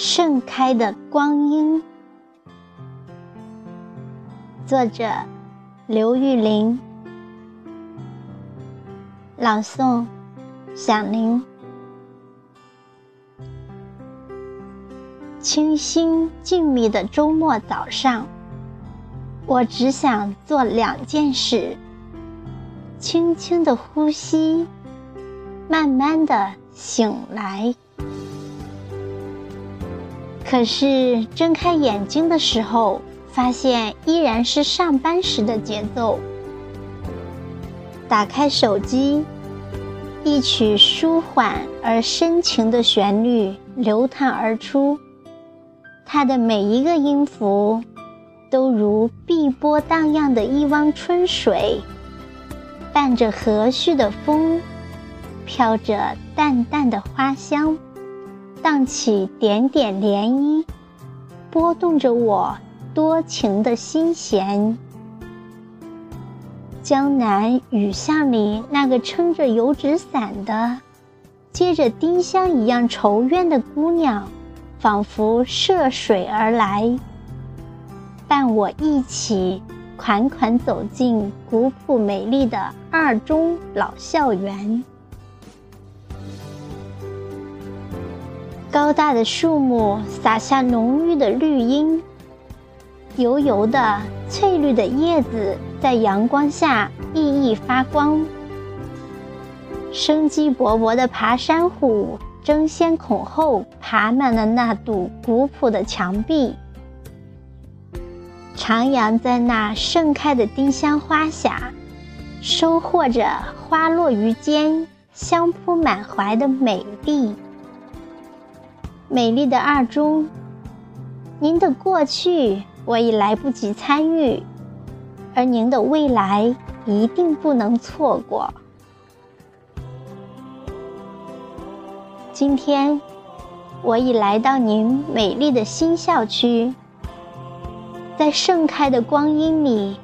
盛开的光阴，作者刘玉玲，朗诵响铃。清新静谧的周末早上，我只想做两件事：轻轻的呼吸，慢慢的醒来。可是睁开眼睛的时候，发现依然是上班时的节奏。打开手机，一曲舒缓而深情的旋律流淌而出，它的每一个音符，都如碧波荡漾的一汪春水，伴着和煦的风，飘着淡淡的花香。荡起点点涟漪，拨动着我多情的心弦。江南雨巷里那个撑着油纸伞的，接着丁香一样愁怨的姑娘，仿佛涉水而来，伴我一起款款走进古朴美丽的二中老校园。高大的树木洒下浓郁的绿荫，油油的翠绿的叶子在阳光下熠熠发光。生机勃勃的爬山虎争先恐后爬满了那堵古朴的墙壁，徜徉在那盛开的丁香花下，收获着花落于肩、香扑满怀的美丽。美丽的二中，您的过去我已来不及参与，而您的未来一定不能错过。今天，我已来到您美丽的新校区，在盛开的光阴里，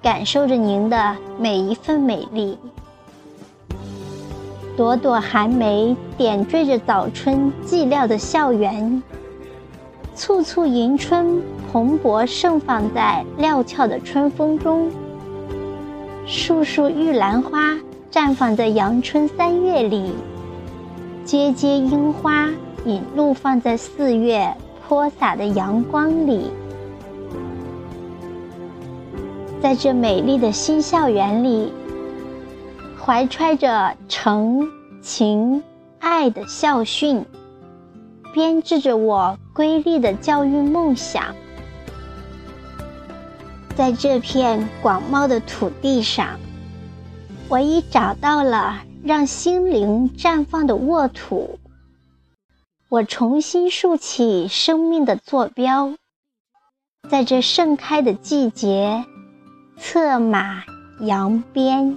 感受着您的每一份美丽。朵朵寒梅点缀着早春寂寥的校园，簇簇迎春蓬勃盛放在料峭的春风中，树树玉兰花绽放在阳春三月里，阶阶樱花引怒放在四月泼洒的阳光里，在这美丽的新校园里。怀揣着诚、情、爱的校训，编织着我瑰丽的教育梦想。在这片广袤的土地上，我已找到了让心灵绽放的沃土。我重新竖起生命的坐标，在这盛开的季节，策马扬鞭。